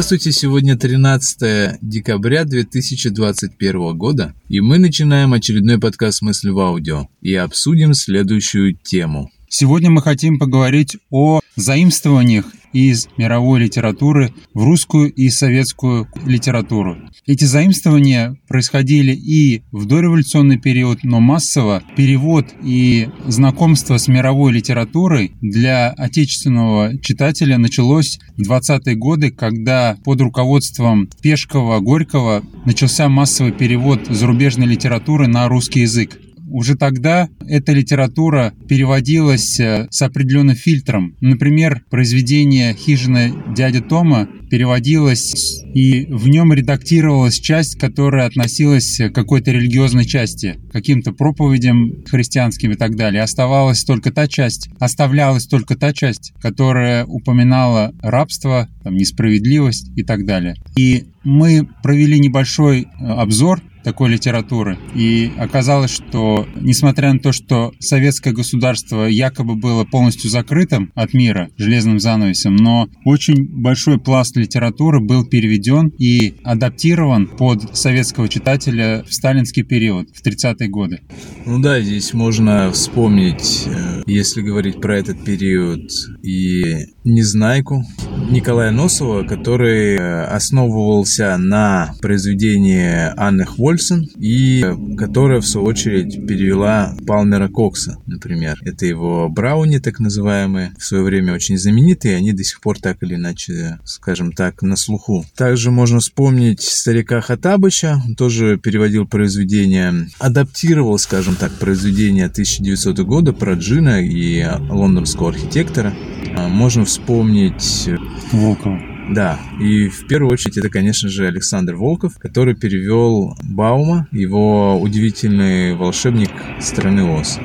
Здравствуйте, сегодня 13 декабря 2021 года, и мы начинаем очередной подкаст «Мысли в аудио» и обсудим следующую тему. Сегодня мы хотим поговорить о заимствованиях из мировой литературы в русскую и советскую литературу. Эти заимствования происходили и в дореволюционный период, но массово перевод и знакомство с мировой литературой для отечественного читателя началось в 20-е годы, когда под руководством Пешкова, Горького начался массовый перевод зарубежной литературы на русский язык. Уже тогда эта литература переводилась э, с определенным фильтром. Например, произведение «Хижина дяди Тома» переводилось, и в нем редактировалась часть, которая относилась к какой-то религиозной части, каким-то проповедям христианским и так далее. Оставалась только та часть, оставлялась только та часть, которая упоминала рабство, там, несправедливость и так далее. И мы провели небольшой э, обзор такой литературы. И оказалось, что несмотря на то, что советское государство якобы было полностью закрытым от мира железным занавесом, но очень большой пласт литературы был переведен и адаптирован под советского читателя в сталинский период, в 30-е годы. Ну да, здесь можно вспомнить, э, если говорить про этот период, и Незнайку Николая Носова, который э, основывался на произведении Анны Хвольсон и которая, в свою очередь, перевела Палмера Кокса, например. Это его брауни, так называемые, в свое время очень знаменитые, они до сих пор так или иначе, скажем так, на слуху. Также можно вспомнить старика Хатабыча, он тоже переводил произведения, адаптировал, скажем так, произведения 1900 года про Джина и лондонского архитектора. А, можно вспомнить... Волкова. Да, и в первую очередь это, конечно же, Александр Волков, который перевел Баума, его удивительный волшебник страны Оз.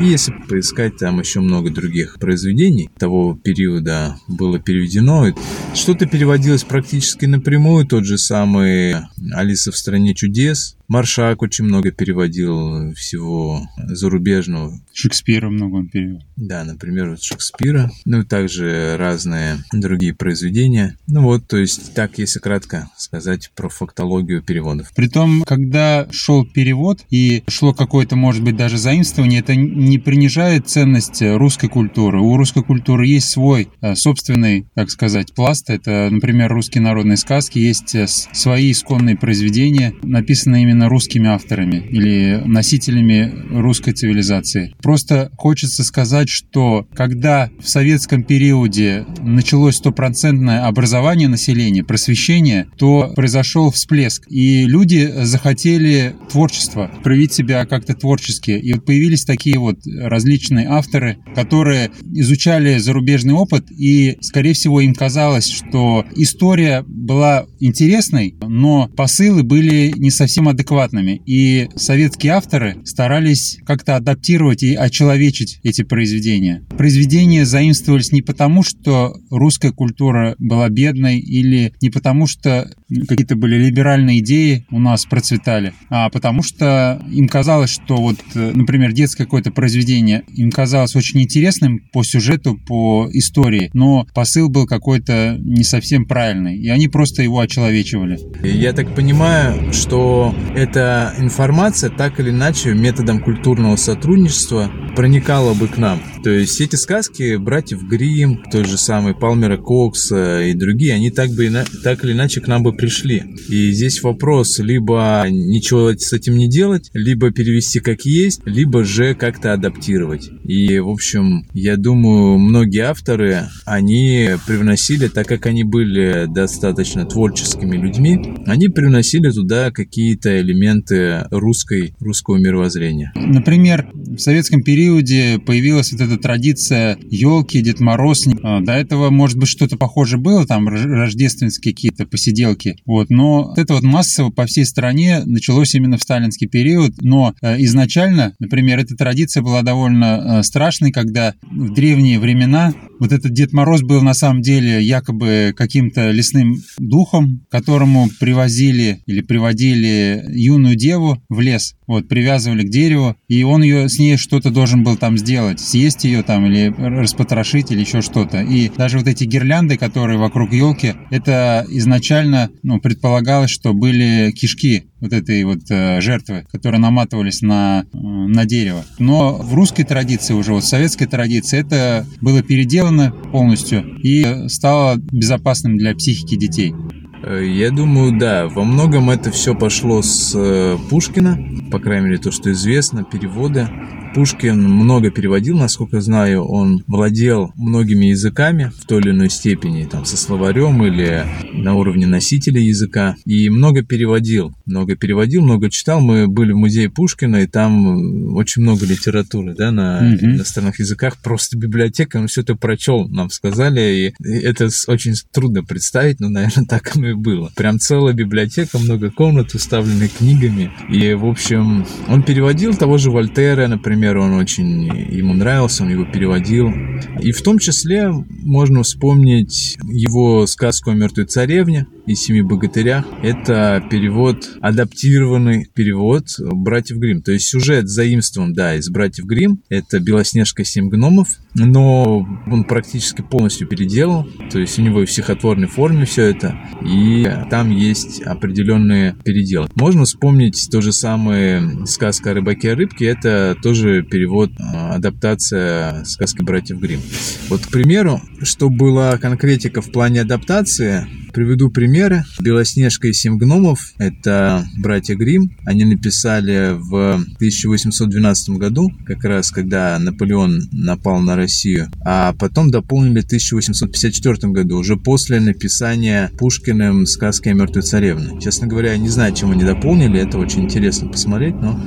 И если поискать, там еще много других произведений того периода было переведено. Что-то переводилось практически напрямую, тот же самый «Алиса в стране чудес», Маршак очень много переводил всего зарубежного. Шекспира много он перевел. Да, например, вот Шекспира. Ну и также разные другие произведения. Ну вот, то есть так, если кратко сказать про фактологию переводов. Притом, когда шел перевод и шло какое-то, может быть, даже заимствование, это не принижает ценность русской культуры. У русской культуры есть свой э, собственный, так сказать, пласт. Это, например, русские народные сказки, есть э, свои исконные произведения, написанные именно именно русскими авторами или носителями русской цивилизации. Просто хочется сказать, что когда в советском периоде началось стопроцентное образование населения, просвещение, то произошел всплеск, и люди захотели творчества, проявить себя как-то творчески. И вот появились такие вот различные авторы, которые изучали зарубежный опыт, и, скорее всего, им казалось, что история была интересной, но посылы были не совсем адекватными адекватными. И советские авторы старались как-то адаптировать и очеловечить эти произведения. Произведения заимствовались не потому, что русская культура была бедной или не потому, что какие-то были либеральные идеи у нас процветали, а потому что им казалось, что вот, например, детское какое-то произведение им казалось очень интересным по сюжету, по истории, но посыл был какой-то не совсем правильный, и они просто его очеловечивали. Я так понимаю, что эта информация так или иначе методом культурного сотрудничества проникала бы к нам. То есть эти сказки братьев Грим, тот же самый Палмера Кокса и другие, они так, бы, так или иначе к нам бы пришли. И здесь вопрос, либо ничего с этим не делать, либо перевести как есть, либо же как-то адаптировать. И, в общем, я думаю, многие авторы, они привносили, так как они были достаточно творческими людьми, они привносили туда какие-то элементы русской, русского мировоззрения. Например, в советском периоде появилась вот эта традиция елки, Дед Мороз. А, до этого, может быть, что-то похожее было, там рождественские какие-то посиделки. Вот, но это вот массово по всей стране началось именно в сталинский период. Но э, изначально, например, эта традиция была довольно э, страшной, когда в древние времена вот этот Дед Мороз был на самом деле якобы каким-то лесным духом, которому привозили или приводили юную деву в лес. вот, привязывали к дереву, и он ее с ней что-то должен был там сделать, съесть ее там или распотрошить или еще что-то. И даже вот эти гирлянды, которые вокруг елки, это изначально ну, предполагалось, что были кишки вот этой вот э, жертвы, которые наматывались на, э, на дерево. Но в русской традиции уже, вот в советской традиции, это было переделано полностью и стало безопасным для психики детей. Э, я думаю, да, во многом это все пошло с э, Пушкина, по крайней мере, то, что известно, переводы. Пушкин много переводил, насколько знаю, он владел многими языками в той или иной степени, там, со словарем или на уровне носителя языка, и много переводил, много переводил, много читал. Мы были в музее Пушкина, и там очень много литературы, да, на mm-hmm. иностранных языках, просто библиотека, он все это прочел, нам сказали, и это очень трудно представить, но, наверное, так оно и было. Прям целая библиотека, много комнат, уставлены книгами, и, в общем, он переводил того же Вольтера, например, например, он очень ему нравился, он его переводил. И в том числе можно вспомнить его сказку о мертвой царевне и семи богатырях. Это перевод, адаптированный перевод братьев Грим. То есть сюжет заимствован, да, из братьев Грим. Это Белоснежка и семь гномов, но он практически полностью переделал. То есть у него в стихотворной форме все это. И там есть определенные переделы. Можно вспомнить то же самое сказка о рыбаке и рыбке. Это тоже же перевод, а, адаптация сказки братьев Грим. Вот, к примеру, что была конкретика в плане адаптации, приведу примеры. «Белоснежка и семь гномов» — это братья Грим. Они написали в 1812 году, как раз когда Наполеон напал на Россию, а потом дополнили в 1854 году, уже после написания Пушкиным сказки о мертвой царевне. Честно говоря, не знаю, чем они дополнили, это очень интересно посмотреть, но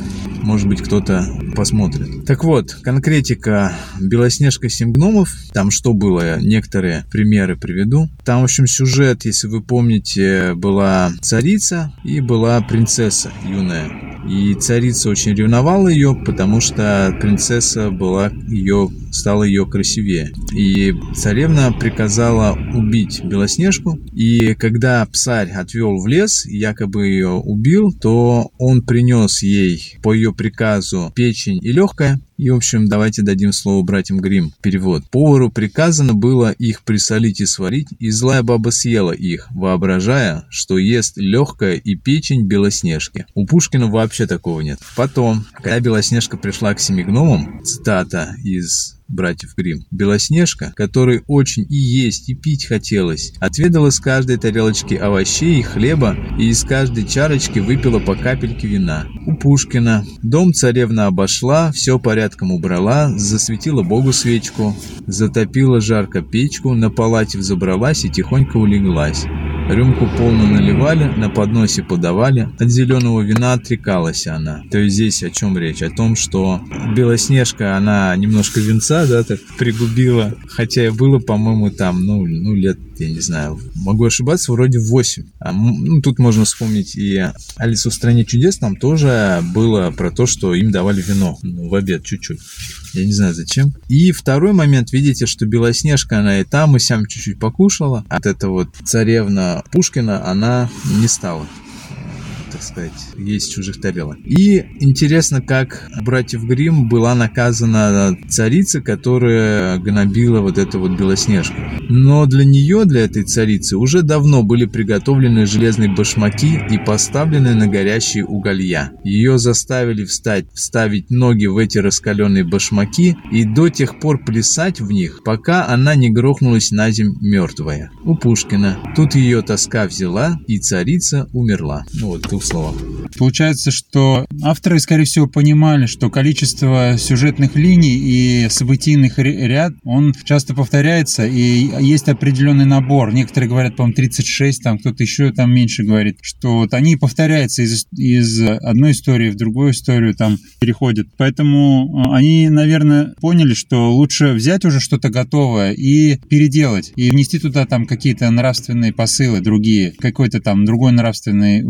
может быть кто-то посмотрит. Так вот, конкретика «Белоснежка семь гномов». Там что было? Некоторые примеры приведу. Там, в общем, сюжет, если вы помните, была царица и была принцесса юная. И царица очень ревновала ее, потому что принцесса была ее, стала ее красивее. И царевна приказала убить Белоснежку. И когда псарь отвел в лес, якобы ее убил, то он принес ей по ее приказу печень и легкое, и, в общем, давайте дадим слово братьям Грим. Перевод. Повару приказано было их присолить и сварить, и злая баба съела их, воображая, что ест легкое и печень Белоснежки. У Пушкина вообще такого нет. Потом, когда Белоснежка пришла к семи гномам, цитата из братьев Грим. Белоснежка, которой очень и есть, и пить хотелось, отведала с каждой тарелочки овощей и хлеба и из каждой чарочки выпила по капельке вина. У Пушкина дом царевна обошла, все порядком убрала, засветила Богу свечку, затопила жарко печку, на палате взобралась и тихонько улеглась. Рюмку полную наливали, на подносе подавали. От зеленого вина отрекалась она. То есть здесь о чем речь? О том, что Белоснежка, она немножко венца, да, так пригубила. Хотя и было, по-моему, там, ну, ну, лет, я не знаю, могу ошибаться, вроде 8. А, ну, тут можно вспомнить и Алису в стране чудес, там тоже было про то, что им давали вино ну, в обед чуть-чуть. Я не знаю зачем. И второй момент, видите, что Белоснежка, она и там, и сям чуть-чуть покушала. От этого вот царевна Пушкина она не стала так сказать, есть чужих тарелок. И интересно, как братьев Грим была наказана царица, которая гнобила вот эту вот Белоснежку. Но для нее, для этой царицы, уже давно были приготовлены железные башмаки и поставлены на горящие уголья. Ее заставили встать, вставить ноги в эти раскаленные башмаки и до тех пор плясать в них, пока она не грохнулась на земь мертвая. У Пушкина. Тут ее тоска взяла, и царица умерла. Ну вот, словах. Получается, что авторы, скорее всего, понимали, что количество сюжетных линий и событийных ряд, он часто повторяется, и есть определенный набор. Некоторые говорят, по-моему, 36, там кто-то еще там меньше говорит, что вот они повторяются из, из одной истории в другую историю, там переходят. Поэтому э, они, наверное, поняли, что лучше взять уже что-то готовое и переделать, и внести туда там какие-то нравственные посылы другие, какой-то там другой нравственный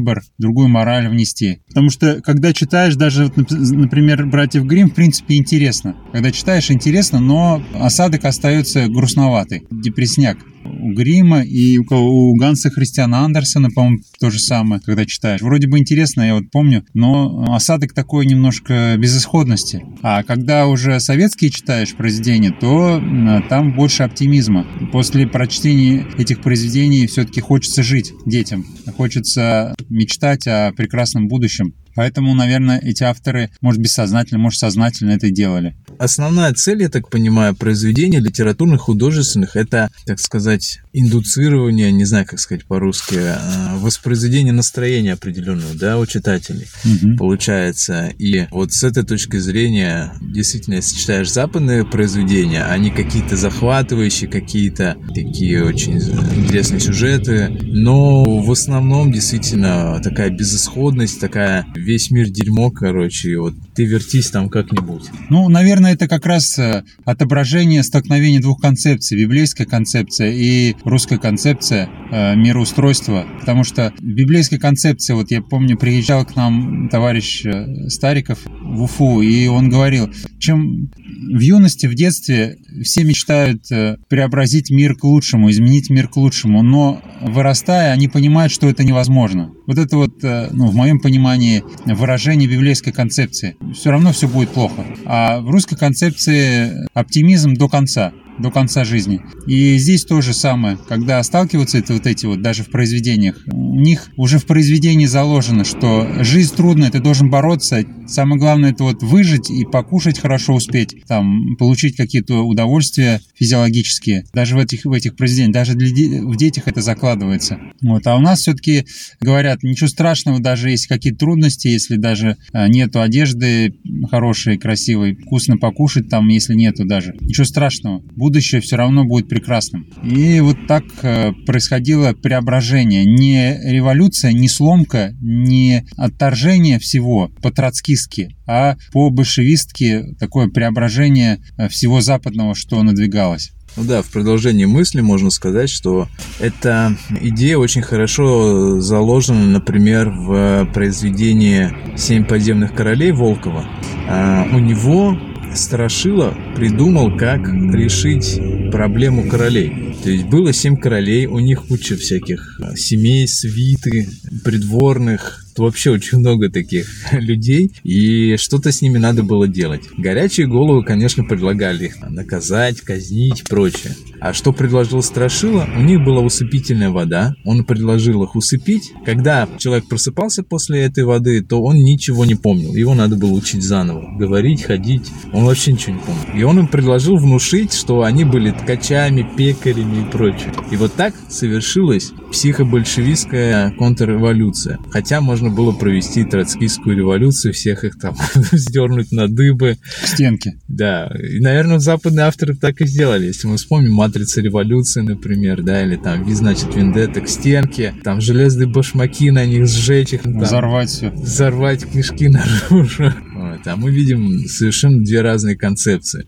выбор, другую мораль внести. Потому что, когда читаешь даже, например, «Братьев Грим, в принципе, интересно. Когда читаешь, интересно, но осадок остается грустноватый, депресняк. У Грима и у, у Ганса Христиана Андерсона, по-моему, то же самое, когда читаешь. Вроде бы интересно, я вот помню, но осадок такой немножко безысходности. А когда уже советские читаешь произведения, то там больше оптимизма. После прочтения этих произведений все-таки хочется жить детям, хочется мечтать о прекрасном будущем. Поэтому, наверное, эти авторы, может, бессознательно, может, сознательно это делали. Основная цель, я так понимаю, произведений литературных, художественных, это, так сказать, индуцирование, не знаю, как сказать по-русски, а, воспроизведение настроения определенного, да, у читателей, угу. получается. И вот с этой точки зрения, действительно, если читаешь западные произведения, они какие-то захватывающие, какие-то такие очень интересные сюжеты, но в основном действительно такая безысходность, такая весь мир дерьмо, короче, и вот ты вертись там как-нибудь. Ну, наверное, это как раз э, отображение столкновения двух концепций, библейская концепция и русская концепция э, мироустройства, потому что библейская концепция, вот я помню, приезжал к нам товарищ э, Стариков в Уфу, и он говорил, чем в юности, в детстве все мечтают э, преобразить мир к лучшему, изменить мир к лучшему, но вырастая, они понимают, что это невозможно. Вот это вот, э, ну, в моем понимании, выражение библейской концепции. Все равно все будет плохо. А в русской концепции оптимизм до конца до конца жизни. И здесь то же самое, когда сталкиваются это вот эти вот даже в произведениях, у них уже в произведении заложено, что жизнь трудная, ты должен бороться, самое главное это вот выжить и покушать хорошо успеть, там, получить какие-то удовольствия физиологические, даже в этих, в этих произведениях, даже для, в детях это закладывается. Вот. А у нас все-таки говорят, ничего страшного, даже если какие-то трудности, если даже а, нету одежды хорошей, красивой, вкусно покушать там, если нету даже, ничего страшного, будущее все равно будет прекрасным. И вот так э, происходило преображение. Не революция, не сломка, не отторжение всего по-троцкистски, а по-большевистски такое преображение э, всего западного, что надвигалось. Ну да, в продолжении мысли можно сказать, что эта идея очень хорошо заложена, например, в произведении «Семь подземных королей» Волкова. А у него Страшила придумал, как решить проблему королей. То есть было семь королей, у них куча всяких семей, свиты, придворных, вообще очень много таких людей, и что-то с ними надо было делать. Горячие головы, конечно, предлагали их наказать, казнить и прочее. А что предложил Страшила? У них была усыпительная вода, он предложил их усыпить. Когда человек просыпался после этой воды, то он ничего не помнил, его надо было учить заново, говорить, ходить, он вообще ничего не помнил. И он им предложил внушить, что они были ткачами, пекарями и прочее. И вот так совершилась психобольшевистская контрреволюция. Хотя можно было провести троцкистскую революцию, всех их там сдернуть на дыбы. Стенки. Да. И, наверное, западные авторы так и сделали. Если мы вспомним «Матрица революции», например, да, или там «Ви, значит, Вендетта» к стенке, там железные башмаки на них сжечь их. Там, взорвать все. Взорвать кишки наружу. Вот. А мы видим совершенно две разные концепции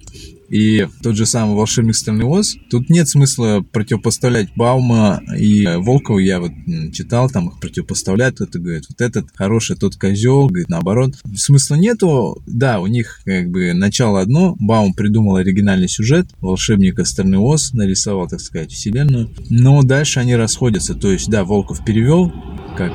и тот же самый волшебник Стальный Оз, тут нет смысла противопоставлять Баума и Волкова, я вот читал, там их противопоставляют, кто-то говорит, вот этот хороший, тот козел, говорит, наоборот. Смысла нету, да, у них как бы начало одно, Баум придумал оригинальный сюжет, волшебника Стальный Оз нарисовал, так сказать, вселенную, но дальше они расходятся, то есть, да, Волков перевел, как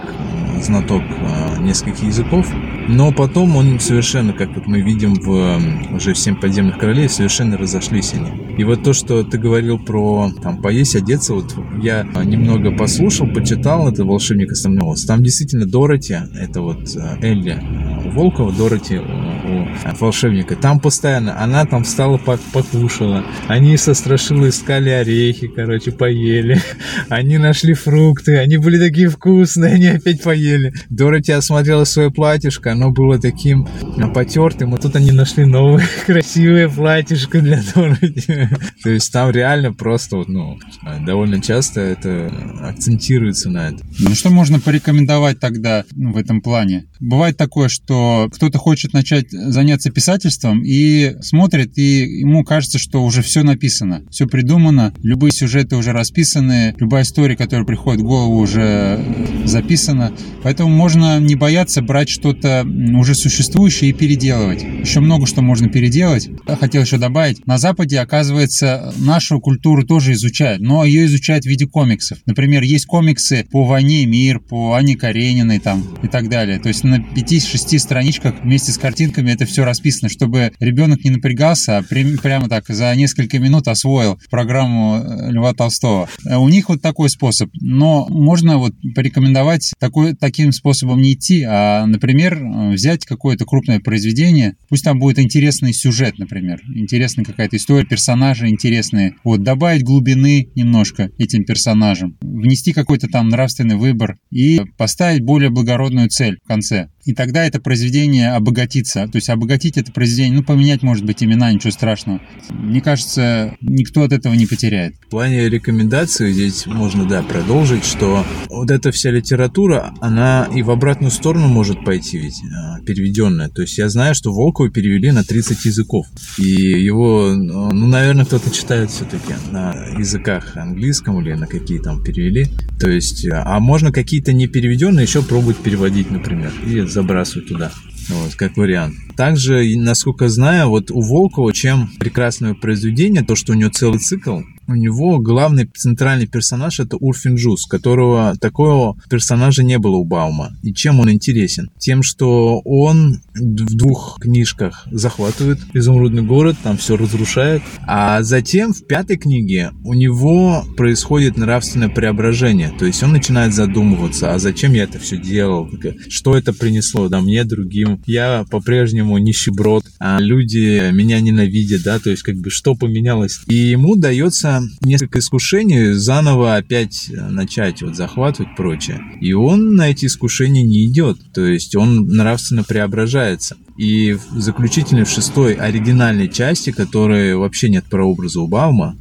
знаток а, нескольких языков, но потом он совершенно, как вот мы видим в уже в «Семь подземных королей», совершенно разошлись они. И вот то, что ты говорил про там поесть, одеться, вот я немного послушал, почитал это «Волшебник остального». Там действительно Дороти, это вот а, Элли у Волкова, Дороти у волшебника. Там постоянно, она там встала, покушала. Они со Страшилой искали орехи, короче, поели. Они нашли фрукты, они были такие вкусные, они опять поели. Дороти осмотрела свое платьишко, оно было таким потертым, а тут они нашли новое красивое платьишко для Дороти. То есть там реально просто, ну, довольно часто это акцентируется на это. Ну, что можно порекомендовать тогда ну, в этом плане? Бывает такое, что кто-то хочет начать заняться писательством и смотрит, и ему кажется, что уже все написано, все придумано, любые сюжеты уже расписаны, любая история, которая приходит в голову, уже записано. Поэтому можно не бояться брать что-то уже существующее и переделывать. Еще много что можно переделать. Хотел еще добавить. На Западе, оказывается, нашу культуру тоже изучают, но ее изучают в виде комиксов. Например, есть комиксы по «Войне и мир», по Ане Карениной там и так далее. То есть на 5-6 страничках вместе с картинками это все расписано, чтобы ребенок не напрягался, а прямо так за несколько минут освоил программу э, Льва Толстого. Э, у них вот такой способ. Но можно вот порекомендовать такой, таким способом не идти, а, например, взять какое-то крупное произведение, пусть там будет интересный сюжет, например, интересная какая-то история, персонажи интересные, вот, добавить глубины немножко этим персонажам, внести какой-то там нравственный выбор и поставить более благородную цель в конце. И тогда это произведение обогатится. То есть обогатить это произведение, ну, поменять, может быть, имена, ничего страшного. Мне кажется, никто от этого не потеряет. В плане рекомендаций здесь можно, да, продолжить, что вот эта вся литература, она и в обратную сторону может пойти ведь, а, переведенная. То есть я знаю, что Волкова перевели на 30 языков. И его, ну, наверное, кто-то читает все-таки на языках английском или на какие там перевели. То есть, а можно какие-то не переведенные еще пробовать переводить, например, и забрасывать туда. Вот, как вариант. Также, насколько знаю, вот у Волкова чем прекрасное произведение, то, что у него целый цикл, у него главный центральный персонаж это Урфин Джуз, которого такого персонажа не было у Баума. И чем он интересен? Тем, что он в двух книжках захватывает изумрудный город, там все разрушает, а затем в пятой книге у него происходит нравственное преображение, то есть он начинает задумываться, а зачем я это все делал, что это принесло, да, мне, другим, я по-прежнему нищеброд, а люди меня ненавидят, да, то есть как бы что поменялось. И ему дается несколько искушений заново опять э, начать вот захватывать прочее. И он на эти искушения не идет, то есть он нравственно преображается. И в заключительной, в шестой оригинальной части, которой вообще нет прообраза у Баума,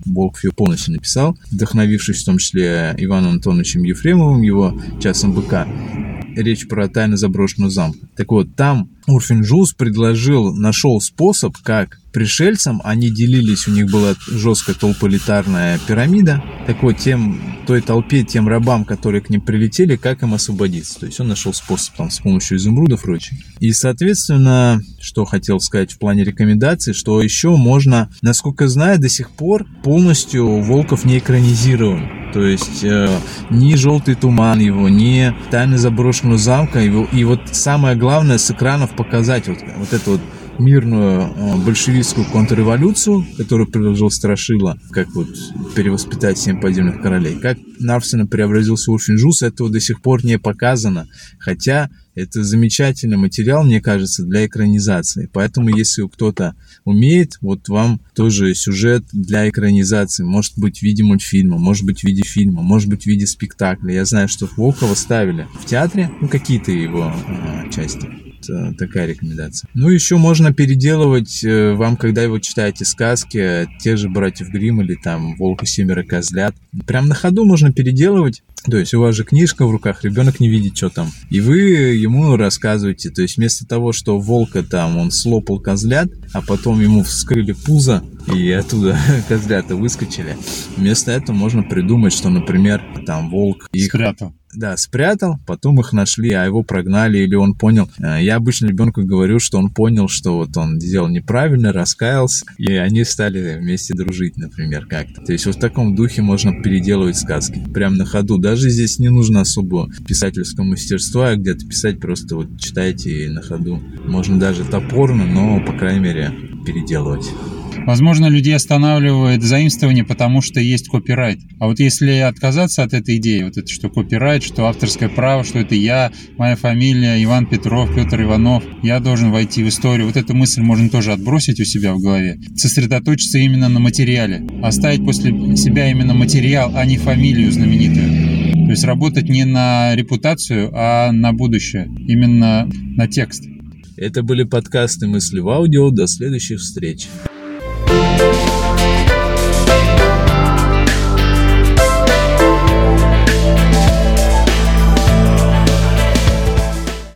ее полностью написал, вдохновившись в том числе Иваном Антоновичем Ефремовым, его «Часом быка», речь про тайны заброшенного замка. Так вот, там Урфин Джуз предложил, нашел способ, как пришельцам, они делились, у них была жесткая толполитарная пирамида, так вот, тем, той толпе, тем рабам, которые к ним прилетели, как им освободиться. То есть он нашел способ там с помощью изумрудов и прочее. И, соответственно, что хотел сказать в плане рекомендаций, что еще можно, насколько знаю, до сих пор полностью Волков не экранизирован. То есть э, ни желтый туман его, ни тайны заброшенного замка. Его, и вот самое главное с экранов показать вот, вот это вот мирную э, большевистскую контрреволюцию, которую предложил Страшила, как вот перевоспитать семь подземных королей. Как нравственно преобразился Урфинджус, этого до сих пор не показано. Хотя это замечательный материал, мне кажется, для экранизации. Поэтому, если кто-то умеет, вот вам тоже сюжет для экранизации. Может быть в виде мультфильма, может быть в виде фильма, может быть в виде спектакля. Я знаю, что Волкова ставили в театре, ну, какие-то его э, части. Э, такая рекомендация. Ну, еще можно переделывать э, вам, когда вы читаете сказки, тех же братьев Гримм или там Волк и Семеро Козлят. Прям на ходу можно переделывать. То есть у вас же книжка в руках, ребенок не видит, что там. И вы ему рассказываете. То есть вместо того, что волка там он слопал козлят, а потом ему вскрыли пузо, и оттуда козлята выскочили. Вместо этого можно придумать, что, например, там волк их... да, спрятал, потом их нашли, а его прогнали, или он понял. Э, я обычно ребенку говорю, что он понял, что вот он сделал неправильно, раскаялся, и они стали вместе дружить, например, как-то. То есть вот в таком духе можно переделывать сказки, прям на ходу. Даже здесь не нужно особо писательского мастерства, а где-то писать просто вот читайте на ходу. Можно даже топорно, но, по крайней мере, переделывать. Возможно, людей останавливает заимствование, потому что есть копирайт. А вот если отказаться от этой идеи, вот это что копирайт, что авторское право, что это я, моя фамилия, Иван Петров, Петр Иванов, я должен войти в историю. Вот эту мысль можно тоже отбросить у себя в голове. Сосредоточиться именно на материале. Оставить после себя именно материал, а не фамилию знаменитую. То есть работать не на репутацию, а на будущее. Именно на текст. Это были подкасты «Мысли в аудио». До следующих встреч.